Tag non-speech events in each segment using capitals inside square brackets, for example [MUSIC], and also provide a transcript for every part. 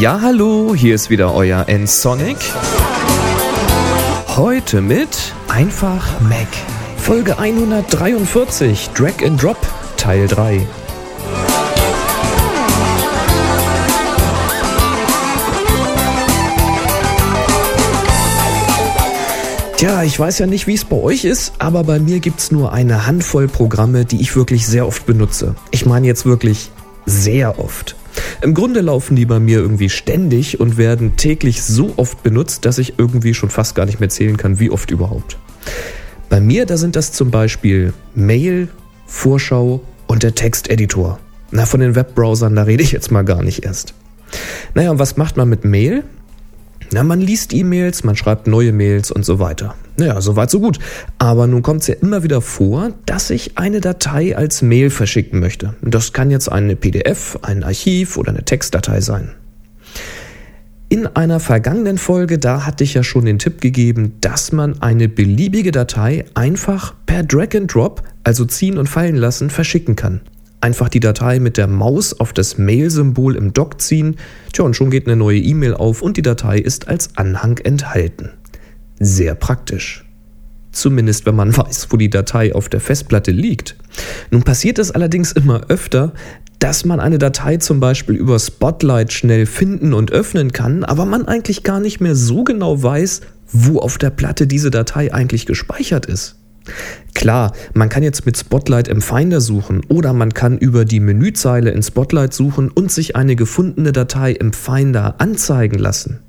Ja, hallo, hier ist wieder euer N-Sonic. Heute mit Einfach Mac. Folge 143, Drag and Drop, Teil 3. Tja, ich weiß ja nicht, wie es bei euch ist, aber bei mir gibt es nur eine Handvoll Programme, die ich wirklich sehr oft benutze. Ich meine jetzt wirklich sehr oft. Im Grunde laufen die bei mir irgendwie ständig und werden täglich so oft benutzt, dass ich irgendwie schon fast gar nicht mehr zählen kann, wie oft überhaupt. Bei mir, da sind das zum Beispiel Mail, Vorschau und der Texteditor. Na, von den Webbrowsern, da rede ich jetzt mal gar nicht erst. Naja, und was macht man mit Mail? Na, man liest E-Mails, man schreibt neue Mails und so weiter. Naja, soweit so gut. Aber nun kommt es ja immer wieder vor, dass ich eine Datei als Mail verschicken möchte. Das kann jetzt eine PDF, ein Archiv oder eine Textdatei sein. In einer vergangenen Folge, da hatte ich ja schon den Tipp gegeben, dass man eine beliebige Datei einfach per Drag and Drop, also ziehen und fallen lassen, verschicken kann. Einfach die Datei mit der Maus auf das Mail-Symbol im Dock ziehen, tja, und schon geht eine neue E-Mail auf und die Datei ist als Anhang enthalten. Sehr praktisch. Zumindest wenn man [LAUGHS] weiß, wo die Datei auf der Festplatte liegt. Nun passiert es allerdings immer öfter, dass man eine Datei zum Beispiel über Spotlight schnell finden und öffnen kann, aber man eigentlich gar nicht mehr so genau weiß, wo auf der Platte diese Datei eigentlich gespeichert ist. Klar, man kann jetzt mit Spotlight im Finder suchen oder man kann über die Menüzeile in Spotlight suchen und sich eine gefundene Datei im Finder anzeigen lassen.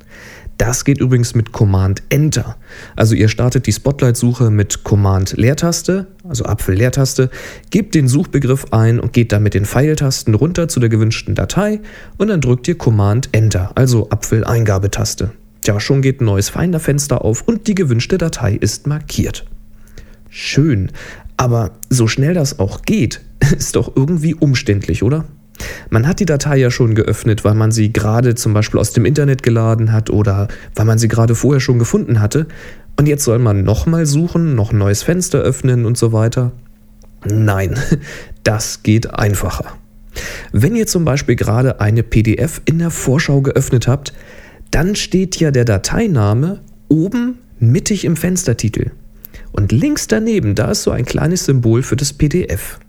Das geht übrigens mit Command Enter. Also ihr startet die Spotlight-Suche mit Command Leertaste, also Apfel Leertaste, gebt den Suchbegriff ein und geht dann mit den Pfeiltasten runter zu der gewünschten Datei und dann drückt ihr Command Enter, also Apfel Eingabetaste. Ja, schon geht ein neues Finder-Fenster auf und die gewünschte Datei ist markiert schön. Aber so schnell das auch geht, [LAUGHS] ist doch irgendwie umständlich, oder? Man hat die Datei ja schon geöffnet, weil man sie gerade zum Beispiel aus dem Internet geladen hat oder weil man sie gerade vorher schon gefunden hatte. Und jetzt soll man nochmal suchen, noch ein neues Fenster öffnen und so weiter. Nein, [LAUGHS] das geht einfacher. Wenn ihr zum Beispiel gerade eine PDF in der Vorschau geöffnet habt, dann steht ja der Dateiname oben mittig im Fenstertitel. Und links daneben, da ist so ein kleines Symbol für das PDF.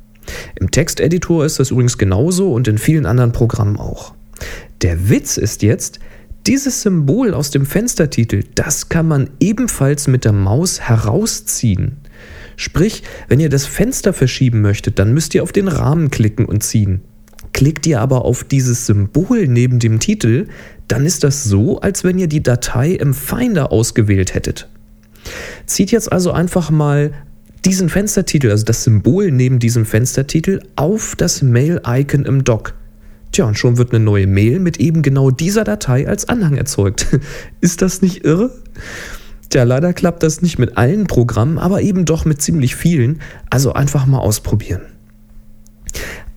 Im Texteditor ist das übrigens genauso und in vielen anderen Programmen auch. Der Witz ist jetzt, dieses Symbol aus dem Fenstertitel, das kann man ebenfalls mit der Maus herausziehen. Sprich, wenn ihr das Fenster verschieben möchtet, dann müsst ihr auf den Rahmen klicken und ziehen. Klickt ihr aber auf dieses Symbol neben dem Titel, dann ist das so, als wenn ihr die Datei im Finder ausgewählt hättet. Zieht jetzt also einfach mal diesen Fenstertitel, also das Symbol neben diesem Fenstertitel, auf das Mail-Icon im Dock. Tja, und schon wird eine neue Mail mit eben genau dieser Datei als Anhang erzeugt. [LAUGHS] Ist das nicht irre? Tja, leider klappt das nicht mit allen Programmen, aber eben doch mit ziemlich vielen. Also einfach mal ausprobieren.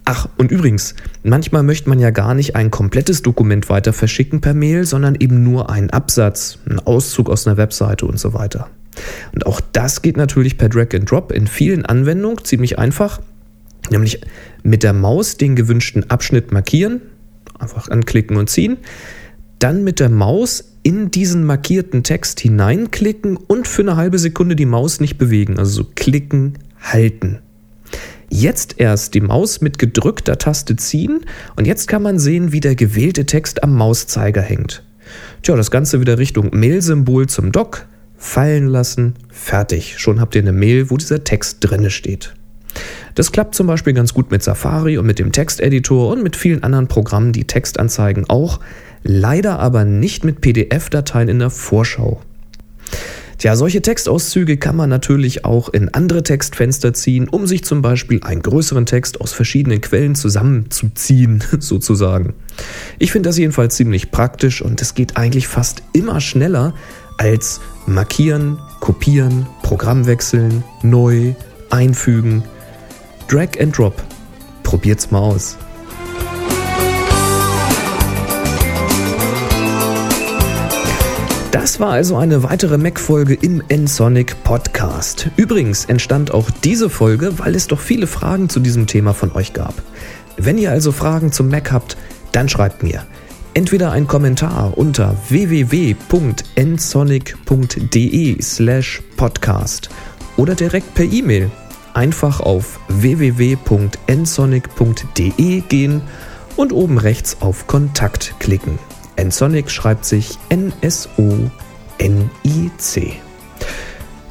Ach, und übrigens, manchmal möchte man ja gar nicht ein komplettes Dokument weiter verschicken per Mail, sondern eben nur einen Absatz, einen Auszug aus einer Webseite und so weiter. Und auch das geht natürlich per Drag and Drop in vielen Anwendungen ziemlich einfach, nämlich mit der Maus den gewünschten Abschnitt markieren, einfach anklicken und ziehen, dann mit der Maus in diesen markierten Text hineinklicken und für eine halbe Sekunde die Maus nicht bewegen, also so klicken, halten. Jetzt erst die Maus mit gedrückter Taste ziehen und jetzt kann man sehen, wie der gewählte Text am Mauszeiger hängt. Tja, das Ganze wieder Richtung Mail-Symbol zum Dock, fallen lassen, fertig. Schon habt ihr eine Mail, wo dieser Text drinne steht. Das klappt zum Beispiel ganz gut mit Safari und mit dem Texteditor und mit vielen anderen Programmen, die Text anzeigen, auch. Leider aber nicht mit PDF-Dateien in der Vorschau. Tja, solche Textauszüge kann man natürlich auch in andere Textfenster ziehen, um sich zum Beispiel einen größeren Text aus verschiedenen Quellen zusammenzuziehen, [LAUGHS] sozusagen. Ich finde das jedenfalls ziemlich praktisch und es geht eigentlich fast immer schneller als markieren, kopieren, Programm wechseln, neu, einfügen. Drag and Drop. Probiert's mal aus. Das war also eine weitere Mac-Folge im N-Sonic Podcast. Übrigens entstand auch diese Folge, weil es doch viele Fragen zu diesem Thema von euch gab. Wenn ihr also Fragen zum Mac habt, dann schreibt mir. Entweder ein Kommentar unter www.nsonic.de slash podcast oder direkt per E-Mail. Einfach auf www.nsonic.de gehen und oben rechts auf Kontakt klicken. Nsonic schreibt sich N-S-O-N-I-C.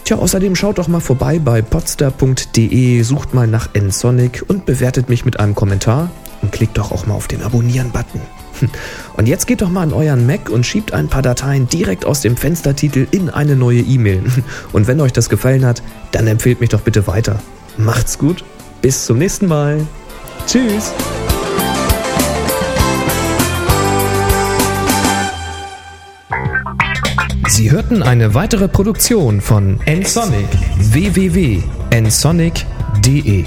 Tja, außerdem schaut doch mal vorbei bei podster.de, sucht mal nach Nsonic und bewertet mich mit einem Kommentar und klickt doch auch mal auf den Abonnieren-Button. [LAUGHS] Und jetzt geht doch mal an euren Mac und schiebt ein paar Dateien direkt aus dem Fenstertitel in eine neue E-Mail. [LAUGHS] Und wenn euch das gefallen hat, dann empfehlt mich doch bitte weiter. Macht's gut, bis zum nächsten Mal. Tschüss. Sie hörten eine weitere Produktion von nsonic www.nsonic.de